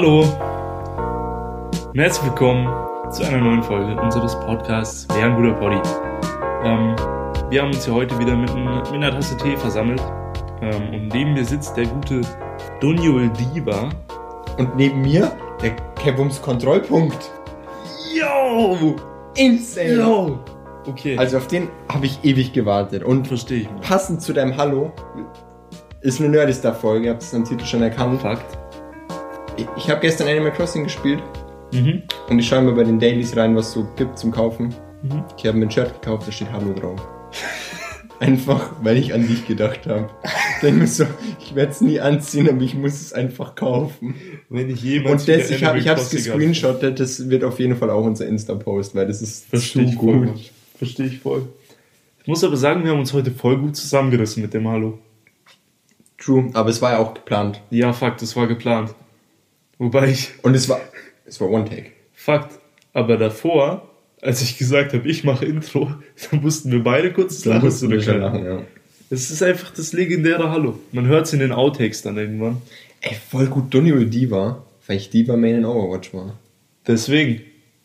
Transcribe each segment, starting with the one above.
Hallo und herzlich willkommen zu einer neuen Folge unseres Podcasts Wer ein guter Poddy. Ähm, wir haben uns hier heute wieder mit, ein- mit einer Tasse Tee versammelt ähm, und neben mir sitzt der gute Doniol Diva. Und neben mir der Kevums Kontrollpunkt. Yo! Insane. Yo! Okay, Also auf den habe ich ewig gewartet. Und verstehe ich mal. passend zu deinem Hallo ist eine Nerdistar-Folge, ihr habt es am Titel schon erkannt. Fakt. Ich, ich habe gestern Animal Crossing gespielt Mhm. und ich schaue mal bei den Dailies rein, was es so gibt zum Kaufen. Mhm. Ich habe mir ein Shirt gekauft, da steht Hallo drauf. Einfach, weil ich an dich gedacht habe. Ich denke mir so, ich werde es nie anziehen, aber ich muss es einfach kaufen. Wenn ich jemals Und das, ich habe Crossing gescreenshottet, das wird auf jeden Fall auch unser Insta-Post, weil das ist Verstehe zu voll. gut. Verstehe ich voll. Ich muss aber sagen, wir haben uns heute voll gut zusammengerissen mit dem Hallo. True, aber es war ja auch geplant. Ja, Fakt, das war geplant. Wobei ich, Und es war, es war One-Take. Fakt, aber davor, als ich gesagt habe, ich mache Intro, dann mussten wir beide kurz das Lachen lachen, ja. Es ist einfach das legendäre Hallo. Man hört es in den Outtakes dann irgendwann. Ey, voll gut Donny oder Diva, weil ich Diva Main in Overwatch war. Deswegen,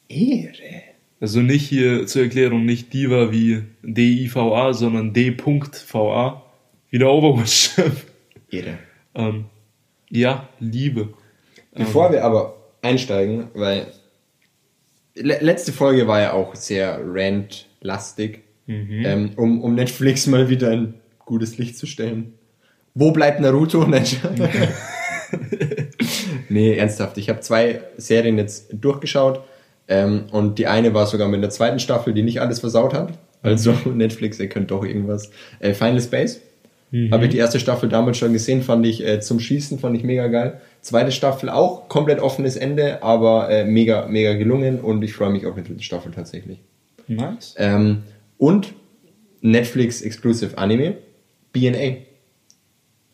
Ehre. also nicht hier zur Erklärung, nicht Diva wie D-I-V-A, sondern D.VA, wie der Overwatch-Chef. Ehre. ähm, ja, Liebe. Bevor wir aber einsteigen, weil le letzte Folge war ja auch sehr rant-lastig, ähm, um, um Netflix mal wieder ein gutes Licht zu stellen. Wo bleibt Naruto? Nee, ernsthaft. Ich habe zwei Serien jetzt durchgeschaut ähm, und die eine war sogar mit der zweiten Staffel, die nicht alles versaut hat. Also Netflix, ihr könnt doch irgendwas. Äh, Final Space. Habe ich die erste Staffel damals schon gesehen, fand ich äh, zum Schießen, fand ich mega geil. Zweite Staffel auch, komplett offenes Ende, aber äh, mega, mega gelungen und ich freue mich auf die dritte Staffel tatsächlich. Nice. Ähm, und Netflix Exclusive Anime, BNA.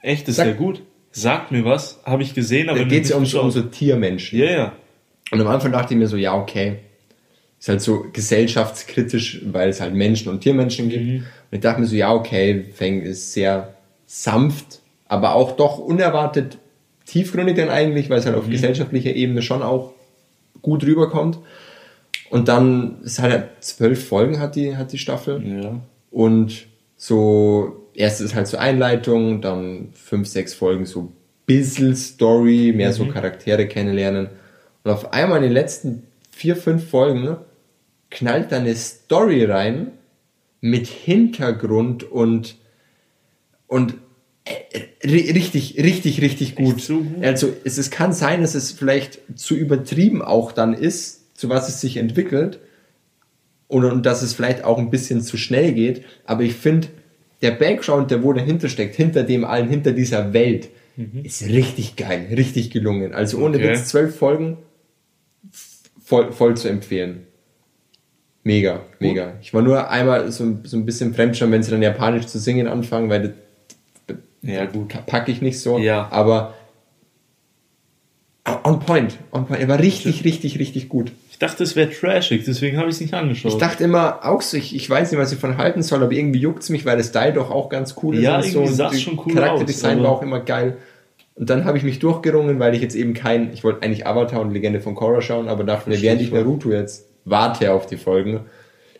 Echt, ist Sag- ja gut. Sagt mir was, habe ich gesehen, aber Da geht es ja um so, um so Tiermenschen. Ja, ja. Und am Anfang dachte ich mir so, ja, okay. Ist halt so gesellschaftskritisch, weil es halt Menschen und Tiermenschen gibt. Und ich dachte mir so, ja, okay, Feng ist sehr sanft, aber auch doch unerwartet tiefgründig dann eigentlich, weil es halt auf gesellschaftlicher Ebene schon auch gut rüberkommt. Und dann ist halt zwölf Folgen hat die, hat die Staffel. Ja. Und so, erst ist halt so Einleitung, dann fünf, sechs Folgen so bisschen Story, mehr so Charaktere kennenlernen. Und auf einmal in den letzten vier, fünf Folgen ne, knallt da eine Story rein mit Hintergrund und, und richtig, richtig, richtig gut. so gut? Also es, es kann sein, dass es vielleicht zu übertrieben auch dann ist, zu was es sich entwickelt und, und dass es vielleicht auch ein bisschen zu schnell geht. Aber ich finde, der Background, der wo dahinter steckt, hinter dem allen, hinter dieser Welt, ist richtig geil, richtig gelungen. Also ohne Okay. Witz, zwölf Folgen voll, voll zu empfehlen. Mega, mega. Ich war nur einmal so, so ein bisschen fremdscham, wenn sie dann Japanisch zu singen anfangen, weil das Ja, gut. packe ich nicht so. Ja. Aber on point, on point. Er war richtig, richtig, richtig gut. Ich dachte, es wäre trashig, deswegen habe ich es nicht angeschaut. Ich dachte immer auch so, ich, ich weiß nicht, was ich von halten soll, aber irgendwie juckt's mich, weil das Style doch auch ganz cool ist. Ja, irgendwie und sah's die schon cool Charakterdesign aus, war auch immer geil. Und dann habe ich mich durchgerungen, weil ich jetzt eben kein, ich wollte eigentlich Avatar und Legende von Korra schauen, aber dachte mir, während ich. Naruto jetzt warte auf die Folgen,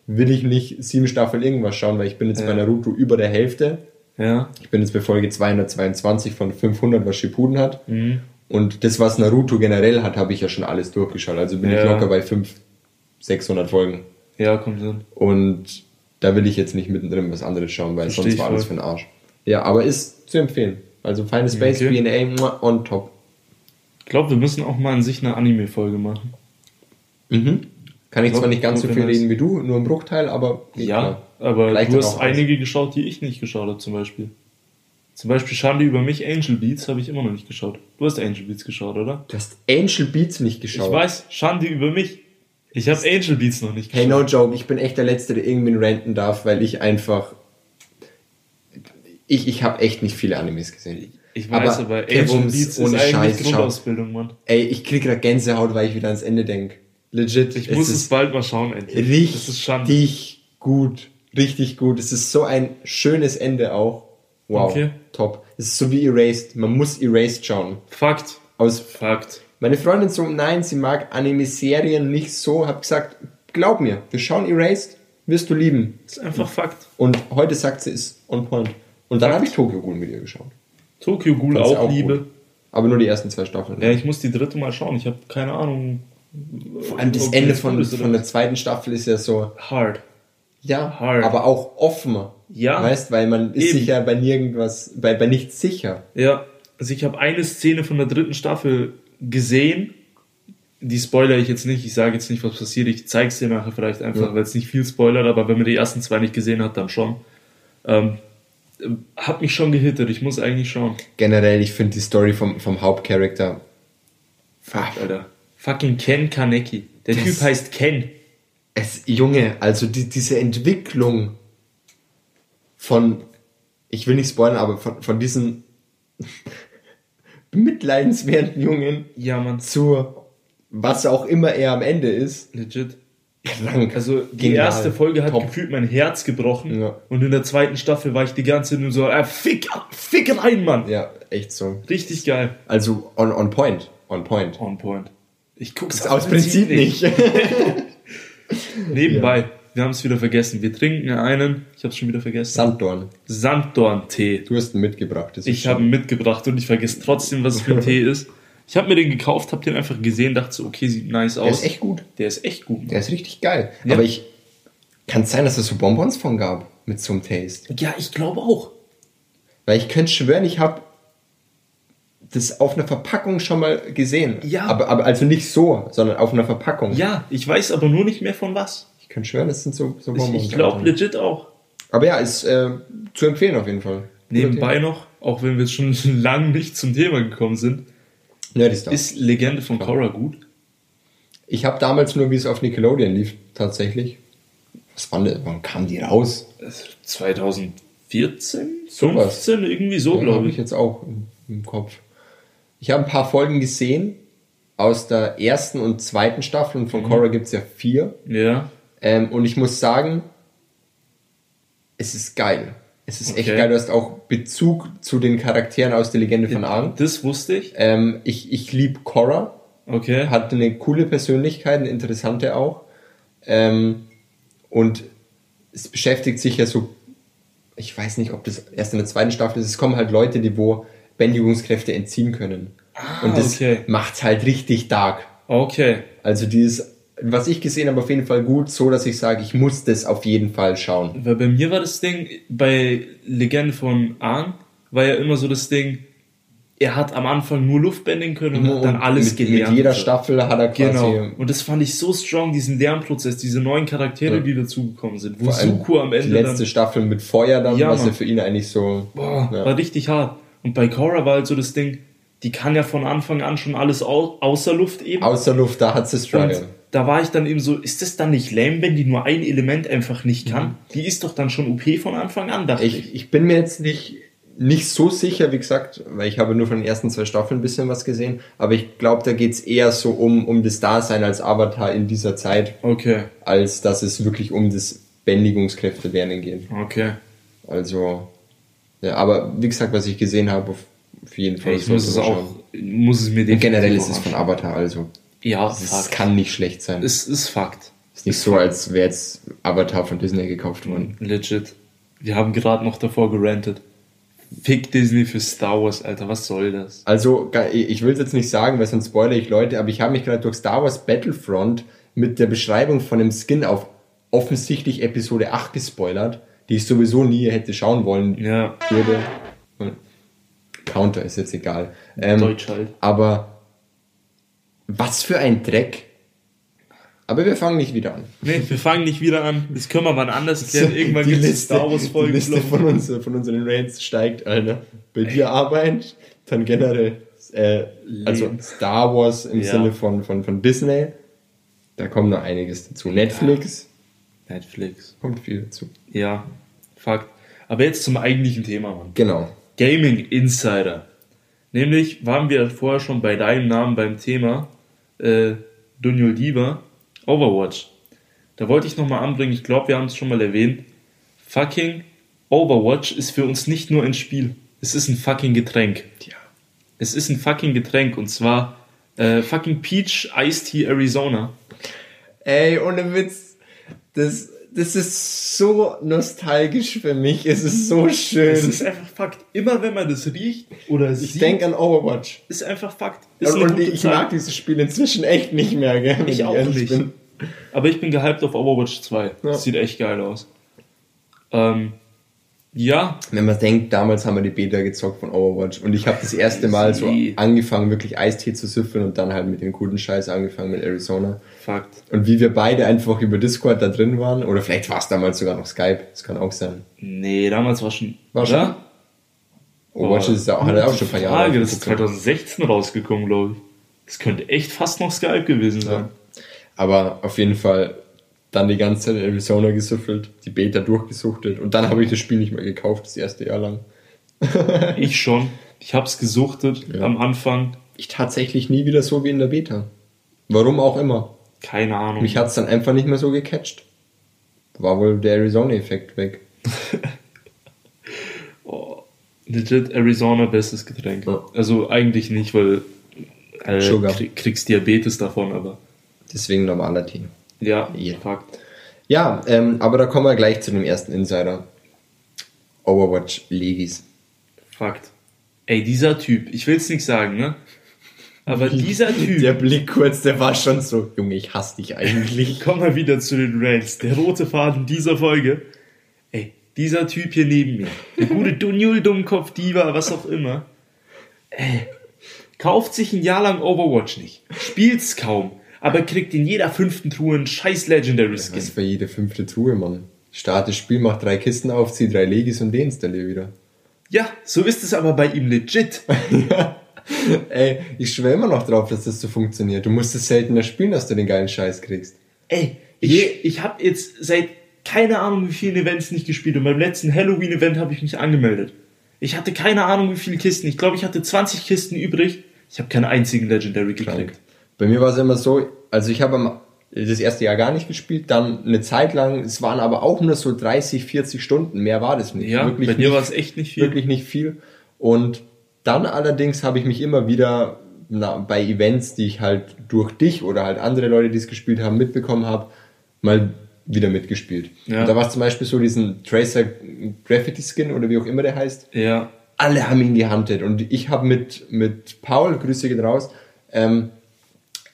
will ich nicht sieben Staffeln irgendwas schauen, weil ich bin jetzt bei Naruto über der Hälfte. Ja. Ich bin jetzt bei Folge 222 von 500, was Shippuden hat. Mhm. Und das, was Naruto generell hat, habe ich ja schon alles durchgeschaut. Also bin ich Ja. locker bei 500, 600 Folgen. Ja, kommt hin. Und da will ich jetzt nicht mittendrin was anderes schauen, weil Versteh sonst ich war alles für den Arsch. Ja, aber ist zu empfehlen. Also Final Space, Okay. BNA, on top. Ich glaube, wir müssen auch mal an sich eine Anime-Folge machen. Mhm. Kann ich zwar nicht ganz so viel reden wie du, nur im Bruchteil, aber Ja, klar. aber du hast einige geschaut, die ich nicht geschaut habe, zum Beispiel. Zum Beispiel Schande über mich, Angel Beats, habe ich immer noch nicht geschaut. Du hast Angel Beats geschaut, oder? Du hast Angel Beats nicht geschaut. Ich weiß, Schande über mich. Ich habe Angel Beats noch nicht Hey, geschaut. no joke, ich bin echt der Letzte, der irgendwie ranten darf, weil ich einfach. Ich, ich habe echt nicht viele Animes gesehen. ich weiß, aber, Angel Kevums, Beats ist ohne eigentlich Scheiß. Grundausbildung, Mann. Ey, ich krieg grad Gänsehaut, weil ich wieder ans Ende denk. Legit. Ich muss es bald mal schauen, endlich. Das ist Schande. richtig gut. Richtig gut. Es ist so ein schönes Ende auch. Wow. Okay. Top. Es ist so wie Erased. Man muss Erased schauen. Fakt. Aus Fakt. Meine Freundin so, nein, sie mag Anime-Serien nicht so. Hab gesagt, glaub mir, wir schauen Erased, wirst du lieben. Das ist einfach Fakt. Und heute sagt sie, ist on point. Und dann habe ich Tokyo Ghoul mit ihr geschaut. Tokyo Ghoul sie auch, Liebe. gut. Aber nur die ersten zwei Staffeln. Ja, ich muss die dritte mal schauen. Ich habe keine Ahnung. Vor allem das Ende von, von der zweiten Staffel ist ja so, Hard. ja, Hard. aber auch offener. Ja. Weißt, weil man ist Eben. sich ja bei nirgendwas, bei, bei nichts sicher. Ja, also ich habe eine Szene von der dritten Staffel gesehen. Die spoilere ich jetzt nicht. Ich sage jetzt nicht, was passiert. Ich zeige es dir nachher vielleicht einfach, Ja. weil es nicht viel spoilert, aber wenn man die ersten zwei nicht gesehen hat, dann schon. Ähm, hat mich schon gehittet. Ich muss eigentlich schauen. Generell, ich finde die Story vom, vom Hauptcharakter, Fuck, Alter. Fucking Ken Kaneki. Der Das- Typ heißt Ken. es, Junge, also die, diese Entwicklung von, ich will nicht spoilern, aber von, von diesem bemitleidenswerten Jungen Ja, Mann. zu was auch immer er am Ende ist, Legit. krank. Also die Genial. erste Folge hat Top. gefühlt mein Herz gebrochen. Ja. Und in der zweiten Staffel war ich die ganze Zeit nur so, äh, fick, fick rein, Mann. Ja, echt so. Richtig geil. Also on, on point. On point. On point. Ich guck's Aus Prinzip nicht. Nebenbei, wir haben es wieder vergessen. Wir trinken einen, ich habe es schon wieder vergessen. Sanddorn. Sanddorn-Tee. Du hast ihn mitgebracht. Das ist Ich habe ihn mitgebracht und ich vergesse trotzdem, was es für ein Tee ist. Ich habe mir den gekauft, habe den einfach gesehen, dachte so, okay, sieht nice aus. Der ist echt gut. Der ist echt gut. Der ist richtig geil. Ja. Aber ich. Kann es sein, dass es so Bonbons von gab? Mit so einem Taste. Ja, ich glaube auch. Weil ich könnte schwören, ich habe das auf einer Verpackung schon mal gesehen. Ja. Aber, aber also nicht so, sondern auf einer Verpackung. Ja, ich weiß aber nur nicht mehr von was. Ich könnte schwören, das sind so, so Ich, Bonbons. ich glaube legit auch. Aber ja, ist äh, zu empfehlen auf jeden Fall. Nebenbei noch, auch wenn wir schon lange nicht zum Thema gekommen sind, Nerdy Stuff. ist Legende von Korra gut? Ich habe damals nur, wie es auf Nickelodeon lief, tatsächlich. Was wann, wann kam die raus? 2014? Sowas. 15? Irgendwie so, Ja, glaube habe ich. ich jetzt auch im, im Kopf. Ich habe ein paar Folgen gesehen aus der ersten und zweiten Staffel und von Korra gibt es ja vier. Ja. Ähm, und ich muss sagen, es ist geil. Es ist echt Okay. geil. Du hast auch Bezug zu den Charakteren aus der Legende von Aang. Das wusste ich. Ähm, ich ich liebe Korra. Okay. Hat eine coole Persönlichkeit, eine interessante auch. Ähm, und es beschäftigt sich ja so, ich weiß nicht, ob das erst in der zweiten Staffel ist, es kommen halt Leute, die wo Bändigungskräfte entziehen können. und das Ah, okay. macht's halt richtig dark. Okay. Also die ist, was ich gesehen habe, auf jeden Fall gut, so dass ich sage, ich muss das auf jeden Fall schauen. Weil bei mir war das Ding, bei Legende von Aang, war ja immer so das Ding, er hat am Anfang nur Luft bändigen können und, hat dann alles mit, gelernt. mit jeder. Staffel hat er quasi Genau. Und das fand ich so strong, diesen Lernprozess, diese neuen Charaktere, Ja. die dazugekommen sind. Wo vor allem Suko am Ende die letzte dann, Staffel mit Feuer dann, Ja, was ja für ihn eigentlich so boah, ja. war richtig hart. Und bei Korra war halt so das Ding, die kann ja von Anfang an schon alles au außer Luft eben. außer Luft, da hat sie Struggle. da war ich dann eben so, ist das dann nicht lame, wenn die nur ein Element einfach nicht kann? Mhm. Die ist doch dann schon OP von Anfang an, dachte ich. Ich, ich bin mir jetzt nicht, nicht so sicher, wie gesagt, weil ich habe nur von den ersten zwei Staffeln ein bisschen was gesehen, aber ich glaube, da geht's eher so um, um das Dasein als Avatar in dieser Zeit, Okay, als dass es wirklich um das Bändigungskräfte lernen geht. okay. Also, ja, aber wie gesagt, was ich gesehen habe, auf, jeden Fall. Ich muss es auch, muss es mir Und definitiv generell ist es von. Avatar, also Ja, es Fakt. kann nicht schlecht sein. Es ist Fakt. ist nicht so, als wäre jetzt Avatar von Disney gekauft worden. Legit. Wir haben gerade noch davor gerantet. Fick Disney für Star Wars, Alter, was soll das? Also, ich will es jetzt nicht sagen, weil sonst spoilere ich Leute, aber ich habe mich gerade durch Star Wars Battlefront mit der Beschreibung von dem Skin auf offensichtlich Episode 8 gespoilert, die ich sowieso nie hätte schauen wollen Ja, würde. Counter ist jetzt egal. Ähm, Deutsch halt. Aber was für ein Dreck. Aber wir fangen nicht wieder an. Nee, wir fangen nicht wieder an. Das können wir wann anders klären. Irgendwann gibt es Star Wars die Folgen. Liste von, uns, von unseren Rants steigt, Alter. Bei dir Arbeit, dann generell äh, also. Star Wars im Ja. Sinne von, von, von Disney. Da kommt noch einiges dazu. Netflix Netflix. kommt viel dazu. Ja, Fakt. Aber jetzt zum eigentlichen Thema, Mann. Genau. Gaming Insider. Nämlich waren wir vorher schon bei deinem Namen beim Thema äh, Dunjol Diva, Overwatch. Da wollte ich nochmal anbringen, ich glaube, wir haben es schon mal erwähnt. Fucking Overwatch ist für uns nicht nur ein Spiel, es ist ein fucking Getränk. Ja. Es ist ein fucking Getränk und zwar Äh, fucking Peach Iced Tea Arizona. Ey, ohne Witz. Das, das ist so nostalgisch für mich. Es ist so schön. Es ist einfach Fakt. Immer wenn man das riecht oder ich sieht, denke an Overwatch. ist einfach Fakt. Ist Und, eine und gute ich Zeit. mag dieses Spiel inzwischen echt nicht mehr, gell? wenn Ich auch ehrlich nicht. bin. Aber ich bin gehypt auf Overwatch 2. Ja. Das sieht echt geil aus. Ähm, ja, Wenn man denkt, damals haben wir die Beta gezockt von Overwatch und ich habe das erste Mal so angefangen, wirklich Eistee zu süffeln und dann halt mit dem guten Scheiß angefangen mit Arizona. Fakt. Und wie wir beide einfach über Discord da drin waren, oder vielleicht war es damals sogar noch Skype, das kann auch sein. Nee, damals war schon. War oder? Overwatch ist ja auch, hat ja auch schon ein paar Jahre. Frage, das ist aufgezogen. 2016 rausgekommen, glaube ich. Das könnte echt fast noch Skype gewesen sein. Aber auf jeden Fall dann die ganze Zeit Arizona gesüffelt, die Beta durchgesuchtet und dann habe ich das Spiel nicht mehr gekauft, das erste Jahr lang. Ich schon. Ich hab's gesuchtet Ja. am Anfang. Ich tatsächlich nie wieder so wie in der Beta. Warum auch immer. Keine Ahnung. Mich hat es dann einfach nicht mehr so gecatcht. War wohl der Arizona-Effekt weg. Oh, legit Arizona bestes Getränk. Ja. Also eigentlich nicht, weil äh, kriegst Diabetes davon, aber Deswegen normaler Tee. Ja, Ja. Fakt. Ja, ähm, aber da kommen wir gleich zu dem ersten Insider. Overwatch Legis. Fakt. Ey, dieser Typ, ich will's nicht sagen, ne? Aber dieser Typ, Der Blick kurz, der war schon so, Junge, ich hasse dich eigentlich. komm mal wieder zu den Rants. Der rote Faden dieser Folge. Ey, dieser Typ hier neben mir. Der gute Dunjul, Dummkopf, Diva, was auch immer. Ey, kauft sich ein Jahr lang Overwatch nicht. Spielt's kaum. Aber kriegt in jeder fünften Truhe einen scheiß Legendary Das Skin. ist für jede fünfte Truhe, Mann. Start das Spiel, mach drei Kisten auf, zieh drei Legis und deinstallier wieder. Ja, so ist es aber bei ihm legit. Ey, ich schwöre immer noch drauf, dass das so funktioniert. Du musst es seltener spielen, dass du den geilen Scheiß kriegst. Ey, ich, ich habe jetzt seit keine Ahnung wie vielen Events nicht gespielt und beim letzten Halloween-Event habe ich mich angemeldet. Ich hatte keine Ahnung wie viele Kisten. Ich glaube, ich hatte 20 Kisten übrig. Ich habe keinen einzigen Legendary gekriegt. Bei mir war es immer so, also ich habe das erste Jahr gar nicht gespielt, dann eine Zeit lang, es waren aber auch nur so 30, 40 Stunden, mehr war das nicht. Ja, wirklich bei dir nicht, war es echt nicht viel. wirklich nicht viel. Und dann allerdings habe ich mich immer wieder na, bei Events, die ich halt durch dich oder halt andere Leute, die es gespielt haben, mitbekommen habe, mal wieder mitgespielt. Ja. Und da war es zum Beispiel so diesen Tracer Graffiti Skin oder wie auch immer der heißt, Ja, alle haben ihn gehandelt und ich habe mit, mit Paul, Grüße gehen raus, ähm,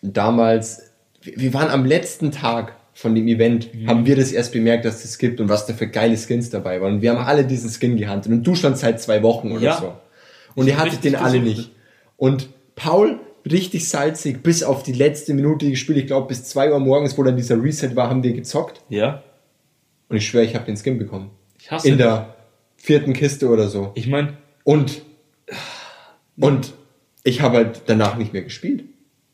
damals, wir waren am letzten Tag von dem Event, haben wir das erst bemerkt, dass es das gibt und was da für geile Skins dabei waren. Und wir haben alle diesen Skin gehandelt und du schon seit zwei Wochen oder Ja. so. Und ihr hattet den alle nicht. Und Paul, richtig salzig, bis auf die letzte Minute gespielt, ich glaube bis zwei Uhr morgens, wo dann dieser Reset war, haben wir gezockt. ja. Und ich schwöre, ich habe den Skin bekommen. Ich hasse In das. der vierten Kiste oder so. Ich meine, Und, und ich habe halt danach nicht mehr gespielt.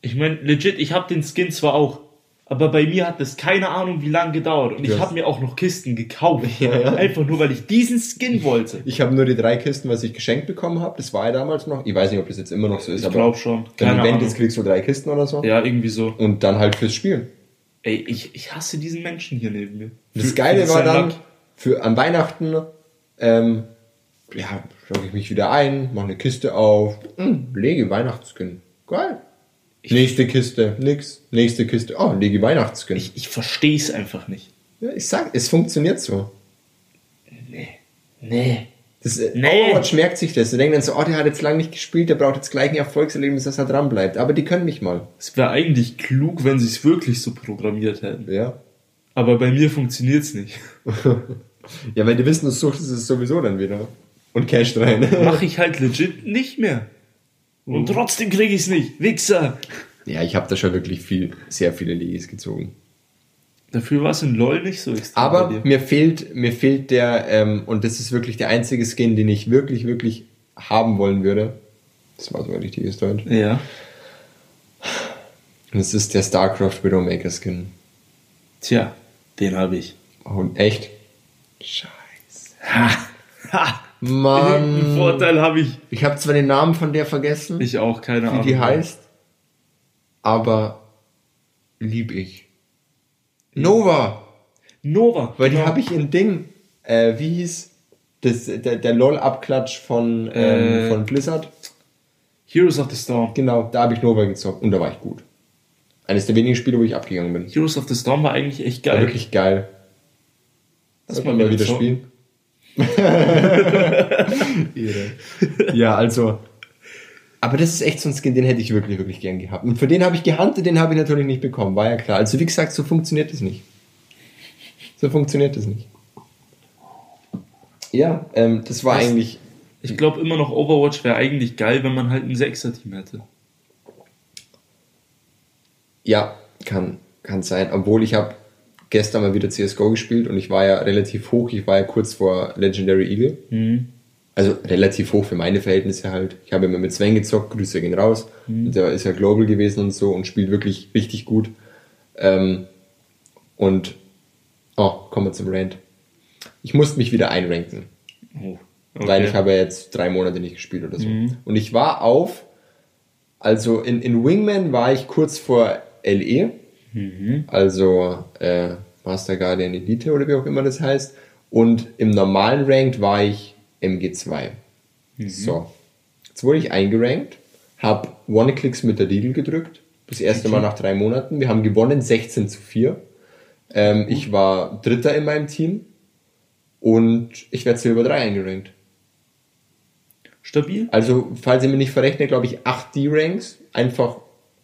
Ich meine, legit, ich habe den Skin zwar auch, aber bei mir hat das keine Ahnung wie lange gedauert und ich habe mir auch noch Kisten gekauft. Ja, ja. Einfach nur, weil ich diesen Skin wollte. Ich habe nur die drei Kisten, was ich geschenkt bekommen habe. Das war ja damals noch. Ich weiß nicht, ob das jetzt immer noch so ist, Ich glaube schon. wenn Keine du Event Ahnung. ist, kriegst du drei Kisten oder so. Ja, irgendwie so. Und dann halt fürs Spielen. Ey, ich, ich hasse diesen Menschen hier neben mir. Das Für- Geile war dann, für an Weihnachten, ähm, ja, logge ich mich wieder ein, mache eine Kiste auf, hm, lege Weihnachtsskin. Geil. Nächste Kiste, nix. Nächste Kiste, oh, lege Weihnachtsskin. Ich, ich verstehe es einfach nicht. ja, ich sag, es funktioniert so. Nee. Nee. Das, äh, Nee. Overwatch merkt sich das. Sie denken dann so, oh, der hat jetzt lange nicht gespielt, der braucht jetzt gleich ein Erfolgserlebnis, dass er dran bleibt. Aber die können nicht mal. Es wäre eigentlich klug, wenn sie es wirklich so programmiert hätten. Ja. Aber bei mir funktioniert es nicht. Ja, weil die wissen, du suchst es sowieso dann wieder. Und Cash rein. Mache ich halt legit nicht mehr. Und trotzdem kriege ich es nicht. Wichser. ja, ich habe da schon wirklich viel, sehr viele Legis gezogen. Dafür war es in LOL nicht so extrem Aber mir fehlt, mir fehlt der, ähm, und das ist wirklich der einzige Skin, den ich wirklich, wirklich haben wollen würde. Das war so ein richtiges Deutsch. Ja. Und das ist der StarCraft Widowmaker Skin. Tja, den habe ich. Und echt? Scheiße. Ha. Ha. Mann. Irgendeinen Vorteil habe ich. Ich habe zwar den Namen von der vergessen, Ich auch, keine wie Ahnung. die heißt, aber lieb ich. Nova, Nova. weil die genau. habe ich in Ding, äh, wie hieß das, der, der LOL-Abklatsch von, ähm, Äh. von Blizzard? Heroes of the Storm. Genau, da habe ich Nova gezockt und da war ich gut. Eines der wenigen Spiele, wo ich abgegangen bin. Heroes of the Storm war eigentlich echt geil. War wirklich geil. Lass Sollte mal man mal wieder wieder zocken. spielen. Ja, also. Aber das ist echt so ein Skin, den hätte ich wirklich, wirklich gern gehabt. Und für den habe ich gehuntet, den habe ich natürlich nicht bekommen, war ja klar. Also wie gesagt, so funktioniert das nicht. So funktioniert das nicht. Ja, ähm, das war Was? eigentlich. Ich glaube immer noch, Overwatch wäre eigentlich geil, wenn man halt ein Sechser-Team hätte. Ja, kann, kann sein. Obwohl ich habe gestern mal wieder CSGO gespielt und ich war ja relativ hoch. Ich war ja kurz vor Legendary Eagle. Mhm. Also relativ hoch für meine Verhältnisse halt. Ich habe immer mit Sven gezockt, Grüße gehen raus. Der ist ja Global gewesen und so und spielt wirklich richtig gut. Ähm, und, oh, kommen wir zum Rant. Ich musste mich wieder einranken, Oh. weil ich habe ja jetzt drei Monate nicht gespielt oder so. Und ich war auf, also in, in Wingman war ich kurz vor LE, also äh, Master Guardian Elite oder wie auch immer das heißt. Und im normalen Ranked war ich MG2. So. Jetzt wurde ich eingerankt, habe One-Clicks mit der Deagle gedrückt. Das erste Mal nach drei Monaten. Wir haben gewonnen, 16 zu 4. Ähm, ich war Dritter in meinem Team und ich werde Silber 3 eingerankt. Stabil? Also, falls ihr mir nicht verrechnet, glaube ich 8 D-Ranks, einfach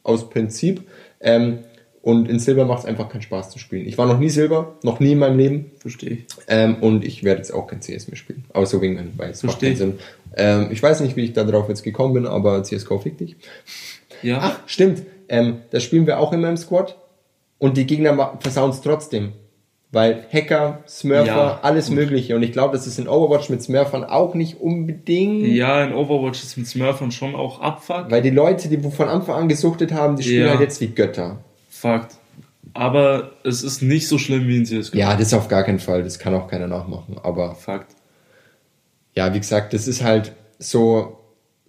aus Prinzip. Ähm, und in Silber macht es einfach keinen Spaß zu spielen. Ich war noch nie Silber, noch nie in meinem Leben. Verstehe ich. Ähm, und ich werde jetzt auch kein CS mehr spielen. Außer Wingman, weil es macht keinen Sinn. Ähm, ich weiß nicht, wie ich da drauf jetzt gekommen bin, aber CSGO fick dich. Ja. Ach, stimmt. Ähm, da spielen wir auch immer im Squad. Und die Gegner versauen es trotzdem. Weil Hacker, Smurfer, Ja, alles gut. Mögliche. Und ich glaube, das ist in Overwatch mit Smurfern auch nicht unbedingt. Ja, in Overwatch ist mit Smurfern schon auch Abfuck. Weil die Leute, die von Anfang an gesuchtet haben, die spielen Ja. halt jetzt wie Götter. Fakt. Aber es ist nicht so schlimm wie in CSGO. Ja, das auf gar keinen Fall. Das kann auch keiner nachmachen. Aber Fakt. ja, wie gesagt, das ist halt so,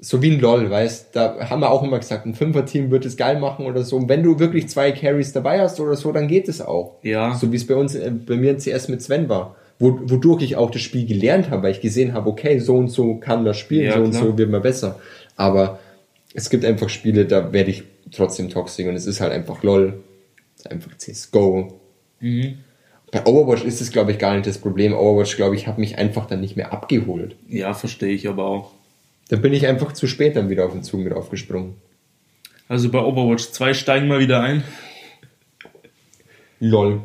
so wie ein LOL, weißt Da haben wir auch immer gesagt, ein Fünfer-Team wird es geil machen oder so. Und wenn du wirklich zwei Carries dabei hast oder so, dann geht es auch. Ja. So wie es bei uns, äh, bei mir in CS mit Sven war. Wo, wodurch ich auch das Spiel gelernt habe, weil ich gesehen habe, okay, so und so kann das spielen, Ja, so und klar. so wird man besser. Aber es gibt einfach Spiele, da werde ich trotzdem toxisch und es ist halt einfach LOL. Es ist einfach CSGO. Mhm. Bei Overwatch ist es, glaube ich, gar nicht das Problem. Overwatch, glaube ich, hat mich einfach dann nicht mehr abgeholt. Ja, verstehe ich aber auch. Da bin ich einfach zu spät dann wieder auf den Zug mit aufgesprungen. Also bei Overwatch 2 steigen wir wieder ein. Lol.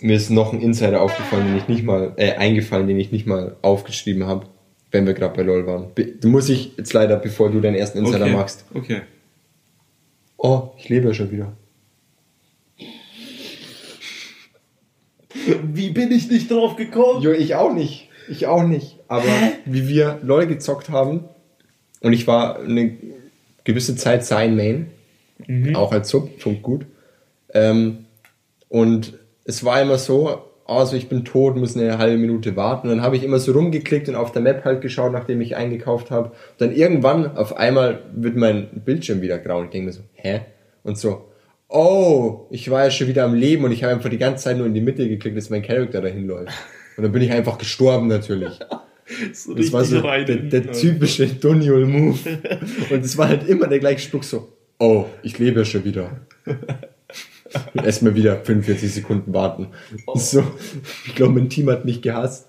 Mir ist noch ein Insider aufgefallen, den ich nicht mal, äh, eingefallen, den ich nicht mal aufgeschrieben habe, wenn wir gerade bei LOL waren. Be- Du muss ich jetzt leider, bevor du deinen ersten Insider okay. machst. Okay. Oh, ich lebe ja schon wieder. Wie bin ich nicht drauf gekommen? Jo, ich auch nicht. Ich auch nicht. Aber wie wir LOL gezockt haben, und ich war eine gewisse Zeit sein Main, auch als Sub, schon gut. Ähm, und es war immer so, also ich bin tot, muss eine halbe Minute warten. Und dann habe ich immer so rumgeklickt und auf der Map halt geschaut, nachdem ich eingekauft habe. Dann irgendwann auf einmal wird mein Bildschirm wieder grau und ich denke mir so, hä? Und so, oh, ich war ja schon wieder am Leben und ich habe einfach die ganze Zeit nur in die Mitte geklickt, dass mein Charakter dahin läuft. Und dann bin ich einfach gestorben natürlich. So Das war so der, der typische Doniol-Move. Und es war halt immer der gleiche Spruch so, oh, ich lebe ja schon wieder. Erstmal wieder 45 Sekunden warten. So, ich glaube, mein Team hat mich gehasst.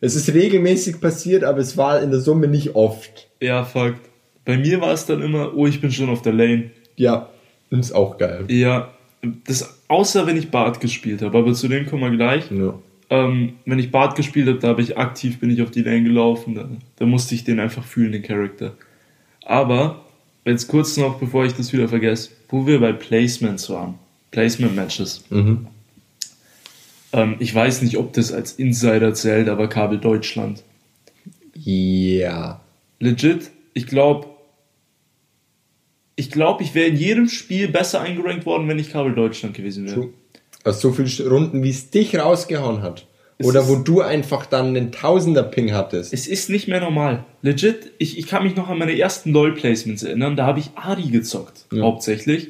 Es ist regelmäßig passiert, aber es war in der Summe nicht oft. Ja, Fakt. Bei mir war es dann immer, oh, ich bin schon auf der Lane. Ja, ist auch geil. Ja, das, außer wenn ich Bart gespielt habe, aber zu dem kommen wir gleich. Ja. Ähm, wenn ich Bart gespielt habe, da habe ich aktiv, bin ich auf die Lane gelaufen, da, da musste ich den einfach fühlen, den Charakter. Aber, jetzt kurz noch, bevor ich das wieder vergesse, wo wir bei Placements waren, Placement-Matches. Mhm. Ähm, ich weiß nicht, ob das als Insider zählt, aber Kabel Deutschland. Ja. Legit, ich glaube, ich glaube, ich wäre in jedem Spiel besser eingerankt worden, wenn ich Kabel Deutschland gewesen wäre. Aus so vielen Runden, wie es dich rausgehauen hat. Es Oder wo du einfach dann einen Tausender-Ping hattest. Es ist nicht mehr normal. Legit, ich, ich kann mich noch an meine ersten LOL-Placements erinnern. Da habe ich Ari gezockt, Ja. hauptsächlich.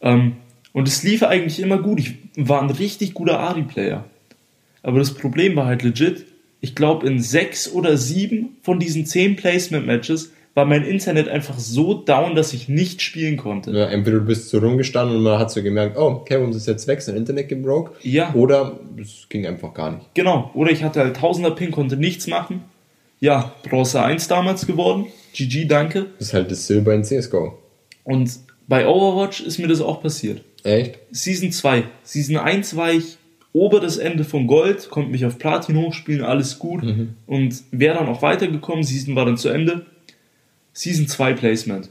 Ähm, und es lief eigentlich immer gut. Ich war ein richtig guter Ari-Player. Aber das Problem war halt legit, ich glaube, in sechs oder sieben von diesen zehn Placement-Matches war mein Internet einfach so down, dass ich nicht spielen konnte. Ja, entweder du bist so rumgestanden und man hat so gemerkt, oh, Kevin ist jetzt weg, sein Internet gebroke. Ja. Oder es ging einfach gar nicht. Genau. Oder ich hatte halt 1000er Ping, konnte nichts machen. Ja, Bronze 1 damals geworden. GG, danke. Das ist halt das Silber in CSGO. Und bei Overwatch ist mir das auch passiert. Echt? Season 2. Season 1 war ich ober das Ende von Gold, konnte mich auf Platin hochspielen, alles gut. Und wäre dann auch weitergekommen. Season war dann zu Ende. Season 2 Placement.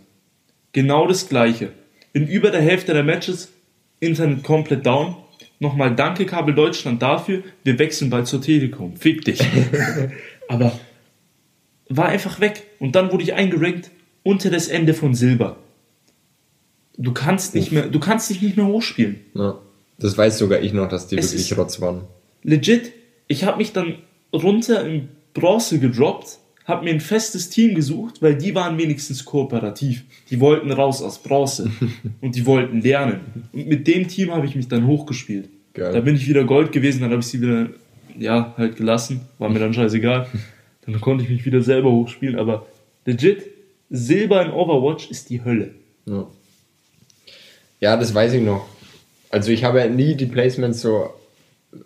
Genau das gleiche. In über der Hälfte der Matches Internet komplett down. Nochmal danke Kabel Deutschland dafür. Wir wechseln bald zur Telekom. Fick dich. Aber war einfach weg. Und dann wurde ich eingerankt unter das Ende von Silber. Du kannst nicht mehr, du kannst dich nicht mehr hochspielen. Ja. Das weiß sogar ich noch, dass die Es wirklich Rotz waren. Legit, ich habe mich dann runter in Bronze gedroppt, habe mir ein festes Team gesucht, weil die waren wenigstens kooperativ. Die wollten raus aus Bronze und die wollten lernen. Und mit dem Team habe ich mich dann hochgespielt. Geil. Da bin ich wieder Gold gewesen, dann habe ich sie wieder, ja, halt gelassen. War mir dann scheißegal. Dann konnte ich mich wieder selber hochspielen, aber legit, Silber in Overwatch ist die Hölle. Ja. Ja, das weiß ich noch. Also ich habe nie die Placements so,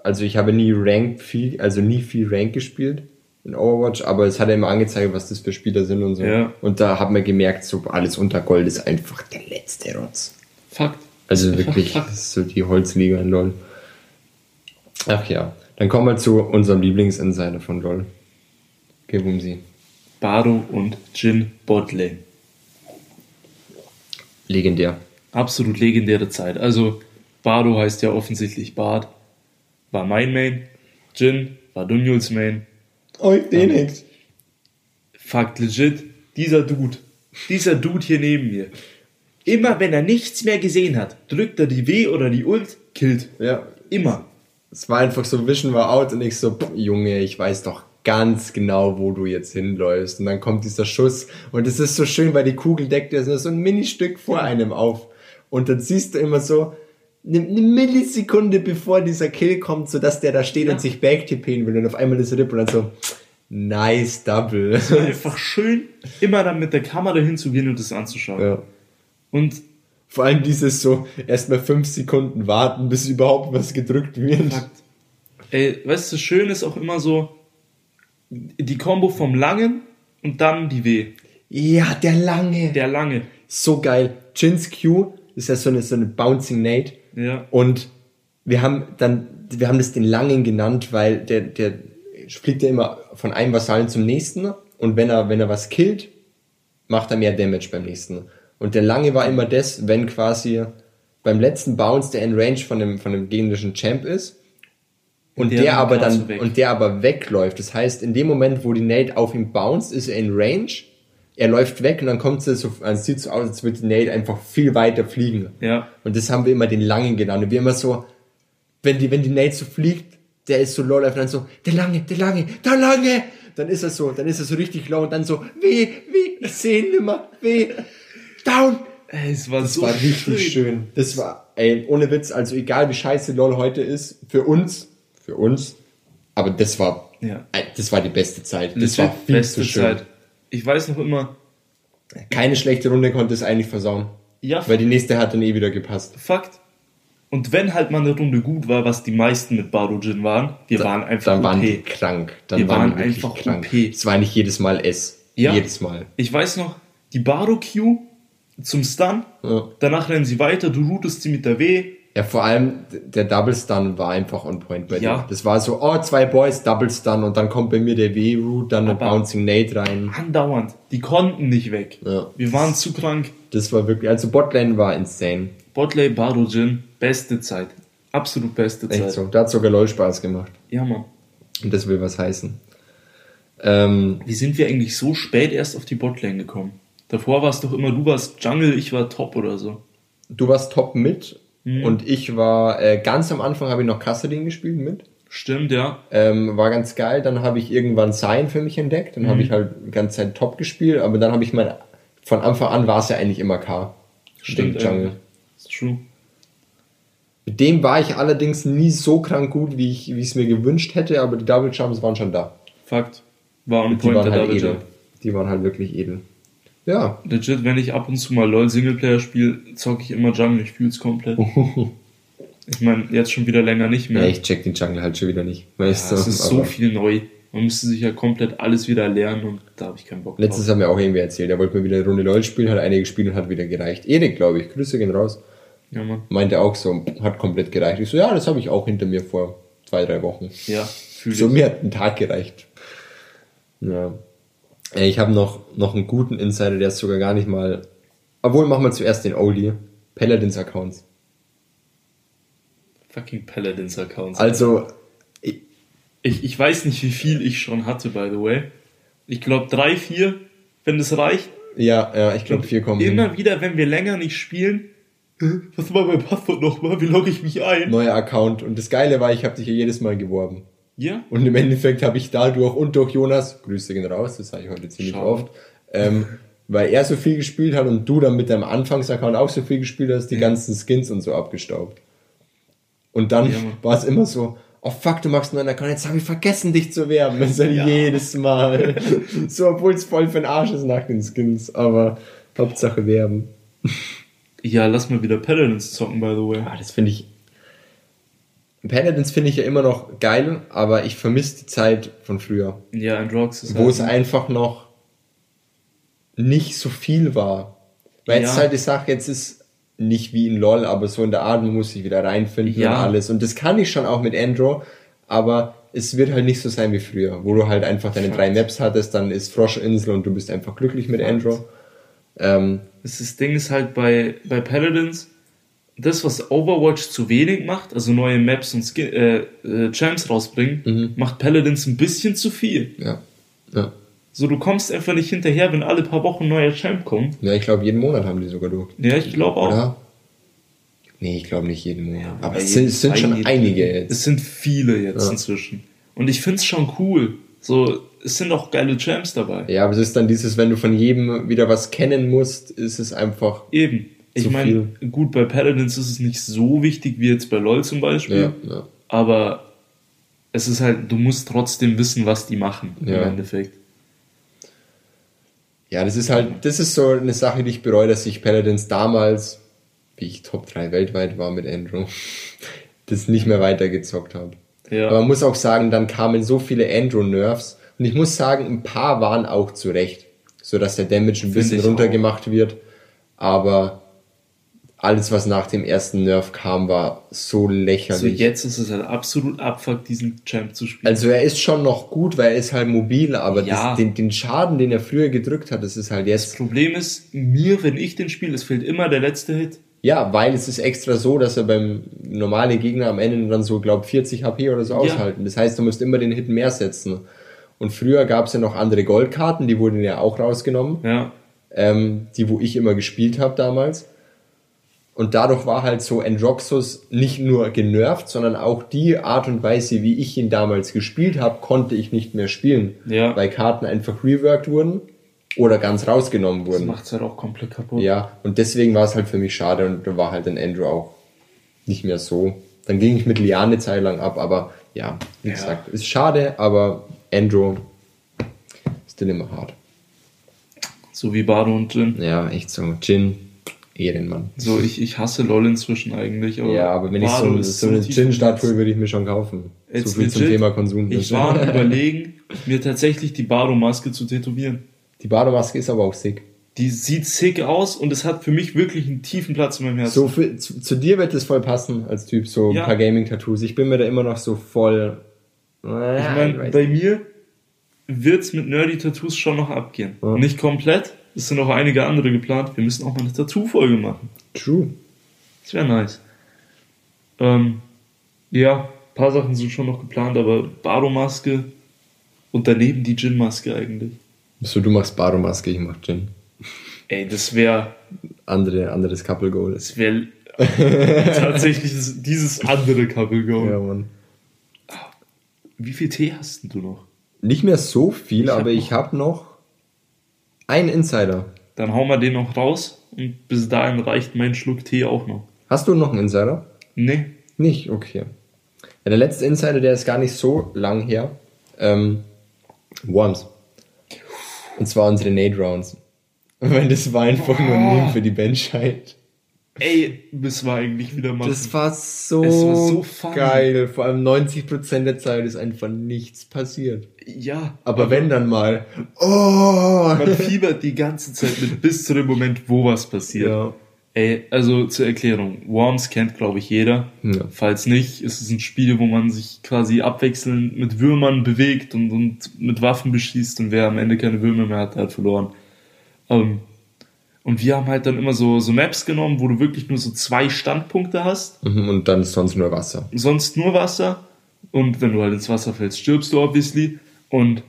also ich habe nie Rank viel, also nie viel Rank gespielt in Overwatch, aber es hat ja immer angezeigt, was das für Spieler sind und so. Ja. Und da hat man gemerkt, so alles unter Gold ist einfach der letzte Rotz. Fakt. Also wirklich, Fakt. das ist so die Holzliga in LOL. Ach ja, dann kommen wir zu unserem Lieblingsinsider von LOL. Um sie. Bardo und Jin Botlane. Legendär. Absolut legendäre Zeit. Also Bardo heißt ja offensichtlich Bart, war mein Main. Jin war Dunjuls Main. Euch den nix. Fakt legit, dieser Dude, dieser Dude hier neben mir. Immer wenn er nichts mehr gesehen hat, drückt er die W oder die Ult, killt. Ja, Immer. es war einfach so Vision war out und ich so, "Pff, Junge, ich weiß doch ganz genau, wo du jetzt hinläufst. Und dann kommt dieser Schuss und es ist so schön, weil die Kugel deckt ja so ein Ministück vor einem auf. Und dann siehst du immer so eine, eine Millisekunde bevor dieser Kill kommt, so dass der da steht und sich backtippen will und auf einmal das Rip und dann so, nice Double. Einfach schön, immer dann mit der Kamera hinzugehen und das anzuschauen. ja. Und Vor allem dieses so, erstmal fünf Sekunden warten, bis überhaupt was gedrückt wird. Fakt. Ey, weißt du, schön ist auch immer so die Combo vom Langen und dann die W. Ja, der lange. Der Lange. so geil. Jins Q ist ja so eine, so eine Bouncing Nate. Ja. Und wir haben dann, wir haben das den Langen genannt, weil der, der fliegt ja immer von einem Vasallen zum nächsten. Und wenn er, wenn er was killt, macht er mehr Damage beim nächsten. Und der Lange war immer das, wenn quasi beim letzten Bounce der in Range von dem, von dem gegnerischen Champ ist. Und Der der, aber dann, weg. und der aber wegläuft. Das heißt, in dem Moment, wo die Nate auf ihn bounced, ist er in Range. Er läuft weg und dann kommt es so, es sieht so aus, als würde die Nate einfach viel weiter fliegen. Ja. Und das haben wir immer den Langen genannt. Und wir immer so, wenn die, wenn die Nate so fliegt, der ist so low life dann so, der Lange, der Lange, der Lange! Dann ist er so, dann ist er so richtig low und dann so, weh, weh, ich seh ihn nimmer, weh, down! Ey, es war Das so war richtig schön. Das war, ey, ohne Witz, also egal wie scheiße LOL heute ist, für uns, für uns, aber das war, Ja. ey, das war die beste Zeit. Das Das war war viel beste zu schön. Zeit. Ich weiß noch immer, Keine schlechte Runde konnte es eigentlich versauen. ja, Weil die nächste hat dann eh wieder gepasst. Fakt. Und wenn halt mal eine Runde gut war, was die meisten mit Baro Jin waren, wir waren einfach Dann waren OP. die krank. Dann Wir waren, waren einfach krank. OP. Es war nicht jedes Mal S. Ja. Jedes Mal. Ich weiß noch, die Baro Q zum Stun, Ja. danach rennen sie weiter, du routest sie mit der W, Ja, vor allem der Double Stun war einfach on point bei Ja. dir. Das war so, oh, zwei Boys, Double Stun und dann kommt bei mir der W-Root, dann eine Bouncing Nate rein. andauernd. Die konnten nicht weg. Ja. Wir waren zu krank. Das war wirklich, also Botlane war insane. Botley, Baro Jin, beste Zeit. Absolut beste Echt Zeit. so. Da hat sogar LOL Spaß gemacht. Ja, Mann. Und das will was heißen. Ähm, Wie sind wir eigentlich so spät erst auf die Botlane gekommen? Davor war es doch immer, du warst Jungle, ich war Top oder so. du warst top mit Mhm. und ich war, äh, ganz am Anfang habe ich noch Kassadin gespielt mit. Stimmt, ja. Ähm, war ganz geil. Dann habe ich irgendwann Sign für mich entdeckt. Dann habe Mhm. ich halt die ganze Zeit top gespielt, aber dann habe ich mein, von Anfang an war es ja eigentlich immer K. Stimmt, Jungle. Ist true. Mit dem war ich allerdings nie so krank gut, wie ich, es mir gewünscht hätte, aber die Double Jumps waren schon da. Fakt. War on Die point waren der halt edel. Jump. Die waren halt wirklich edel. Ja. Legit, wenn ich ab und zu mal LOL Singleplayer spiele, zocke ich immer Jungle, ich fühl's komplett. ich meine, jetzt schon wieder länger nicht mehr. Ja, ich check den Jungle halt schon wieder nicht. Ja, Weißt du, es ist so viel neu. Man müsste sich ja komplett alles wieder lernen und da habe ich keinen Bock Letztens haben wir auch irgendwie erzählt, er wollte mal wieder eine Runde LOL spielen, hat einige gespielt und hat wieder gereicht. Erik, glaube ich, Grüße gehen raus. Ja, Mann. Meinte auch so, hat komplett gereicht. Ich so, ja, das habe ich auch hinter mir vor zwei, drei Wochen. Ja, fühle So, ich. mir hat ein Tag gereicht. Ja. Äh, Ich habe noch, noch einen guten Insider, der ist sogar gar nicht mal. Obwohl, machen wir zuerst den Oldie. Paladins Accounts. Fucking Paladins Accounts. Also, ich, Ich, ich weiß nicht, wie viel ich schon hatte, by the way. Ich glaube drei, vier, wenn das reicht. ja, ja, ich glaube, vier kommen. hin. Immer wieder, wenn wir länger nicht spielen. Was war mein Passwort nochmal? Wie logge ich mich ein? Neuer Account. Und das Geile war, ich habe dich ja jedes Mal geworben. Ja? Und im Endeffekt habe ich dadurch und durch Jonas, Grüße gehen raus, das sage ich heute ziemlich Schau. oft, ähm, weil er so viel gespielt hat und du dann mit deinem Anfangsaccount auch so viel gespielt hast, die ganzen Skins und so abgestaubt. Und dann Ja, war es immer so, oh fuck, du machst einen neuen Account, jetzt habe ich vergessen, dich zu werben. Das ist ja Ja. jedes Mal. so, obwohl es voll für den Arsch ist nach den Skins, aber Hauptsache werben. Ja, lass mal wieder Paladins zocken, by the way. Ah, das finde ich. Paladins finde ich ja immer noch geil, aber ich vermisse die Zeit von früher. Ja, Androx ist wo es halt- einfach noch nicht so viel war. Weil jetzt Ja. ist halt die Sache, jetzt ist nicht wie in LOL, aber so in der Art, man muss sich wieder reinfinden Ja. und alles. Und das kann ich schon auch mit Andro, aber es wird halt nicht so sein wie früher, wo du halt einfach deine Fakt. drei Maps hattest, dann ist Froschinsel und du bist einfach glücklich mit Fakt. Andro. Ähm, Das, das Ding ist halt bei, bei Paladins, das, was Overwatch zu wenig macht, also neue Maps und Skin, äh, äh, Champs rausbringen, Mhm. macht Paladins ein bisschen zu viel. ja. Ja. So, du kommst einfach nicht hinterher, wenn alle paar Wochen ein neuer Champ kommt. Ja, ich glaube, jeden Monat haben die sogar durch. Ja, ich glaube auch. Oder? Nee, ich glaube nicht jeden Monat. aber Bei es sind, es sind schon jedem- einige jetzt. Es sind viele jetzt Ja. inzwischen. Und ich find's schon cool. So, es sind auch geile Champs dabei. Ja, aber es ist dann dieses, wenn du von jedem wieder was kennen musst, ist es einfach. Eben. Ich meine, gut, bei Paladins ist es nicht so wichtig wie jetzt bei LoL zum Beispiel. Ja, ja. Aber es ist halt, du musst trotzdem wissen, was die machen Ja. im Endeffekt. Ja, das ist halt, das ist so eine Sache, die ich bereue, dass ich Paladins damals, wie ich Top 3 weltweit war mit Andrew, das nicht mehr weitergezockt habe. Ja. Aber man muss auch sagen, dann kamen so viele Andrew-Nerfs und ich muss sagen, ein paar waren auch zurecht, so dass der Damage ein Find bisschen runtergemacht wird. Aber alles, was nach dem ersten Nerf kam, war so Also lächerlich. jetzt ist es halt absolut abfuck, diesen Champ zu spielen. Also er ist schon noch gut, weil er ist halt mobil, aber Ja. das, den, den Schaden, den er früher gedrückt hat, das ist halt das jetzt. Problem ist, mir, wenn ich den spiele, es fehlt immer der letzte Hit. Ja, weil es ist extra so, dass er beim normalen Gegner am Ende dann so, glaub 40 HP oder so Ja. aushalten. Das heißt, du musst immer den Hit mehr setzen. Und früher gab es ja noch andere Goldkarten, die wurden ja auch rausgenommen, Ja. ähm, die wo ich immer gespielt habe damals. Und dadurch war halt so Androxus nicht nur genervt, sondern auch die Art und Weise, wie ich ihn damals gespielt habe, konnte ich nicht mehr spielen. Ja. Weil Karten einfach reworked wurden oder ganz rausgenommen Das wurden. macht's halt auch komplett kaputt. Ja, und deswegen war es halt für mich schade und da war halt dann Andrew auch nicht mehr so. Dann ging ich mit Liane eine Zeit lang ab, aber ja, wie Ja. gesagt, ist schade, aber Andrew ist still immer hart. So wie Bardo und Jin. Ja, echt so. Jin, Ehrenmann. So, ich, ich hasse LOL inzwischen eigentlich. Aber Ja, aber wenn ich so, ein- so eine Gin-Statue würde ich mir schon kaufen. Jetzt so viel zum legit, Thema Konsum. Ich war überlegen, mir tatsächlich die Bardo-Maske zu tätowieren. Die Badomaske ist aber auch sick. Die sieht sick aus und es hat für mich wirklich einen tiefen Platz in meinem Herzen. So für, zu, zu dir wird es voll passen als Typ, so ein Ja. paar Gaming-Tattoos. Ich bin mir da immer noch so voll. ich meine, bei mir wird's mit Nerdy-Tattoos schon noch abgehen. Ja. Nicht komplett, es sind noch einige andere geplant. Wir müssen auch mal eine Tattoo-Folge machen. True. Das wäre nice. Ähm, ja, ein paar Sachen sind schon noch geplant, aber Bardo-Maske und daneben die Gin-Maske eigentlich. So, du machst Badomaske, ich mach Gin. Ey, das wäre Andere, anderes Couple Goal. das wär tatsächlich dieses andere Couple Goal. Ja, Mann. Wie viel Tee hast denn du noch? Nicht mehr so viel, Ich hab aber ich habe noch einen Insider. Dann hauen wir den noch raus und bis dahin reicht mein Schluck Tee auch noch. Hast du noch einen Insider? Nee. Nicht? Okay. Ja, der letzte Insider, der ist gar nicht so lang her. Ähm, Worms. Und zwar unsere Nade Rounds. Weil das war einfach nur ein. Meme für die Menschheit. Ey, das war eigentlich wieder mal. Das war so, Es war so geil. Vor allem 90% der Zeit ist einfach nichts passiert. ja. Aber wenn dann mal, oh! Man fiebert die ganze Zeit mit bis zu dem Moment, wo was passiert. Ja. Ey, also zur Erklärung. Worms kennt, glaube ich, jeder. Ja. Falls nicht, ist es ein Spiel, wo man sich quasi abwechselnd mit Würmern bewegt und, und mit Waffen beschießt und wer am Ende keine Würmer mehr hat, der hat verloren. Ähm, und wir haben halt dann immer so, so Maps genommen, wo du wirklich nur so zwei Standpunkte hast, Mhm, Und dann ist sonst nur Wasser. sonst nur Wasser. Und wenn du halt ins Wasser fällst, stirbst du obviously. Und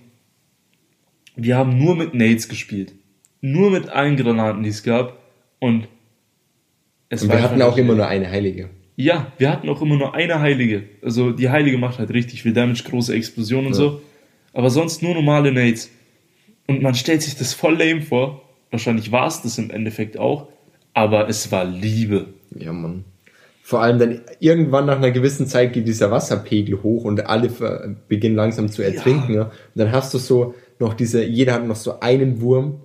wir haben nur mit Nades gespielt. Nur mit allen Granaten, die es gab. Und es Und war wir hatten auch immer nur eine Heilige. ja, wir hatten auch immer nur eine Heilige. Also die Heilige macht halt richtig viel Damage, große Explosionen und Ja. so. Aber sonst nur normale Nades. Und man stellt sich das voll lame vor. Wahrscheinlich war es das im Endeffekt auch. Aber es war Liebe. Ja, Mann. Vor allem dann irgendwann nach einer gewissen Zeit geht dieser Wasserpegel hoch und alle beginnen langsam zu ertrinken. Ja. Und dann hast du so noch diese, jeder hat noch so einen Wurm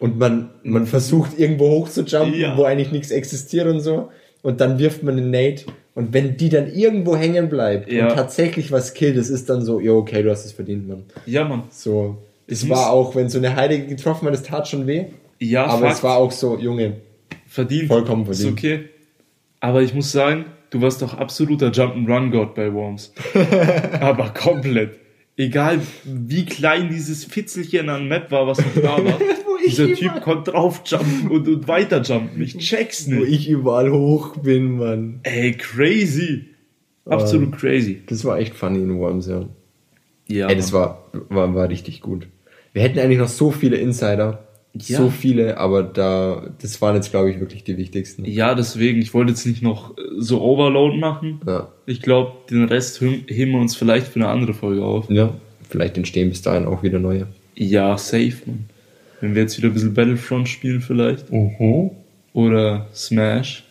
und man, man versucht irgendwo hoch zu jumpen, Ja. wo eigentlich nichts existiert und so. Und dann wirft man einen Nate und wenn die dann irgendwo hängen bleibt Ja. und tatsächlich was killt, das ist dann so, ja, okay, du hast es verdient, Mann. Ja, Mann. So. Es Es war auch, wenn so eine Heilige getroffen hat, das tat schon weh. Ja, aber Fakt. es war auch so, Junge, verdient. Vollkommen verdient. Ist okay. Aber ich muss sagen, du warst doch absoluter Jump'n'Run-Gott bei Worms. Aber komplett. Egal wie klein dieses Fitzelchen an Map war, was noch da war. dieser Typ konnte draufjumpen und, und weiterjumpen. Ich check's wo nicht. ich überall hoch bin, Mann. Ey, crazy. Absolut crazy. Das war echt funny in Worms, ja. Ja. Ey, das war, war, war richtig gut. Wir hätten eigentlich noch so viele Insider. Ja. So viele, aber da, das waren jetzt, glaube ich, wirklich die wichtigsten. ja, deswegen, ich wollte jetzt nicht noch so Overload machen. Ja. Ich glaube, den Rest heben wir uns vielleicht für eine andere Folge auf. ja. Vielleicht entstehen bis dahin auch wieder neue. Ja, safe, man. Wenn wir jetzt wieder ein bisschen Battlefront spielen vielleicht. Oder Smash.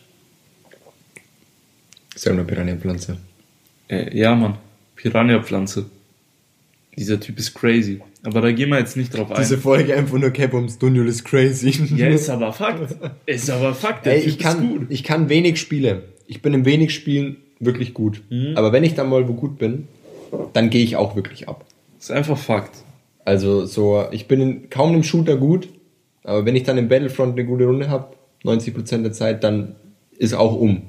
Ist ja nur Piranha-Pflanze. Äh, ja, Mann. Piranha-Pflanze. Dieser Typ ist crazy. Aber da gehen wir jetzt nicht drauf ein. Diese Folge einfach nur Capums Dunjul ist crazy. ja, ist aber Fakt. Ist aber Fakt. Der Ey, Typ ich kann, ich kann wenig Spiele. Ich bin in wenig Spielen wirklich gut. Mhm. Aber wenn ich dann mal wo gut bin, dann gehe ich auch wirklich ab. Ist einfach Fakt. Also so, ich bin in, kaum im Shooter gut, aber wenn ich dann im Battlefront eine gute Runde habe, 90% der Zeit, dann ist auch um.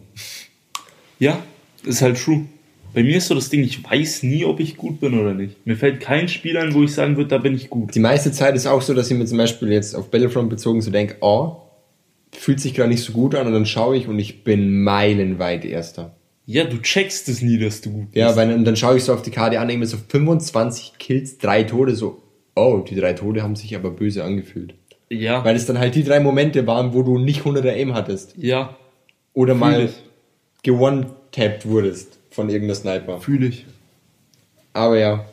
Ja, ist halt true. Bei mir ist so das Ding, ich weiß nie, ob ich gut bin oder nicht. Mir fällt kein Spiel ein, wo ich sagen würde, da bin ich gut. Die meiste Zeit ist auch so, dass ich mir zum Beispiel jetzt auf Battlefront bezogen so denke, oh, fühlt sich gerade nicht so gut an und dann schaue ich und ich bin meilenweit Erster. Ja, du checkst es nie, dass du gut bist. Ja, weil und dann schaue ich so auf die Karte an, mir so 25 Kills, drei Tode, so, oh, die drei Tode haben sich aber böse angefühlt. ja, Weil es dann halt die drei Momente waren, wo du nicht 100er Aim hattest. ja, Oder Fühl mal ich. gewone-tapped wurdest von irgendeiner Sniper. fühle ich. Aber ja,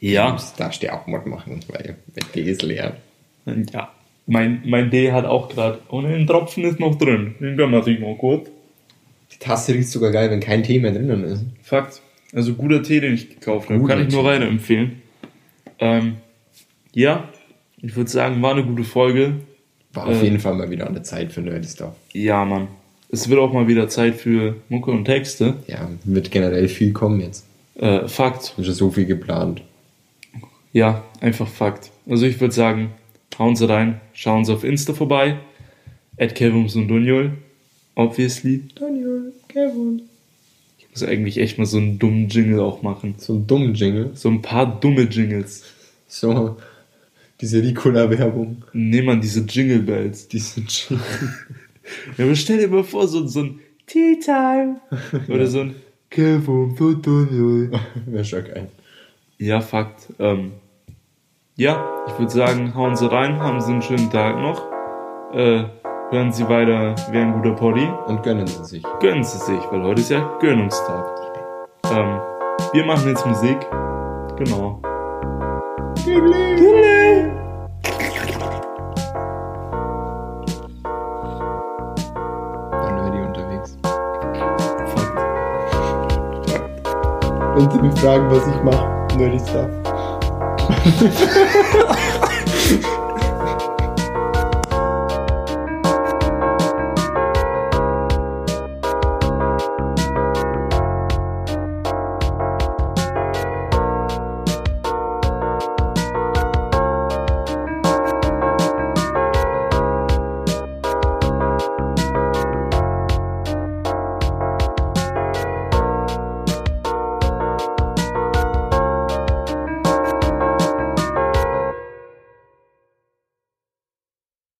Ja, das darfst du auch mal machen, weil mit D ist leer. ja. Mein, mein D hat auch gerade, oh ne, ein Tropfen ist noch drin. Den können wir sich mal kurz. Die Tasse riecht sogar geil, wenn kein Tee mehr drinnen ist. Fakt. Also guter Tee, den ich gekauft habe. Guter Kann ich nur weiterempfehlen. Ähm, ja, ich würde sagen, war eine gute Folge. War auf Äh. jeden Fall mal wieder an der Zeit für Nerdy Stuff. Ja, Mann. Es wird auch mal wieder Zeit für Mucke und Texte. Ja, wird generell viel kommen jetzt. Äh, Fakt. Ist schon so viel geplant. Ja, einfach Fakt. Also ich würde sagen, hauen Sie rein, schauen Sie auf Insta vorbei. At Kevums und Dunjol. Obviously. Daniel, Kevin. Ich muss eigentlich echt mal so einen dummen Jingle auch machen. So einen dummen Jingle. So ein paar dumme Jingles. So, diese Ricola-Werbung. Nimm an diese Jingle Bells. Diese Jingle. Ja, aber stell dir mal vor, so, so ein Tea Time. Oder so ein Kevums und Dunjol. Wäre schon geil. Ja, Fakt. Ähm, ja, ich würde sagen, hauen Sie rein, haben Sie einen schönen Tag noch. Äh, hören Sie weiter, wer ein guter Poddy. Und gönnen sie sich. Gönnen Sie sich, weil heute ist ja Gönnungstag. Ähm, wir machen jetzt Musik. Genau. War Wenn sie mich fragen, was ich mache, Nerdy Stuff.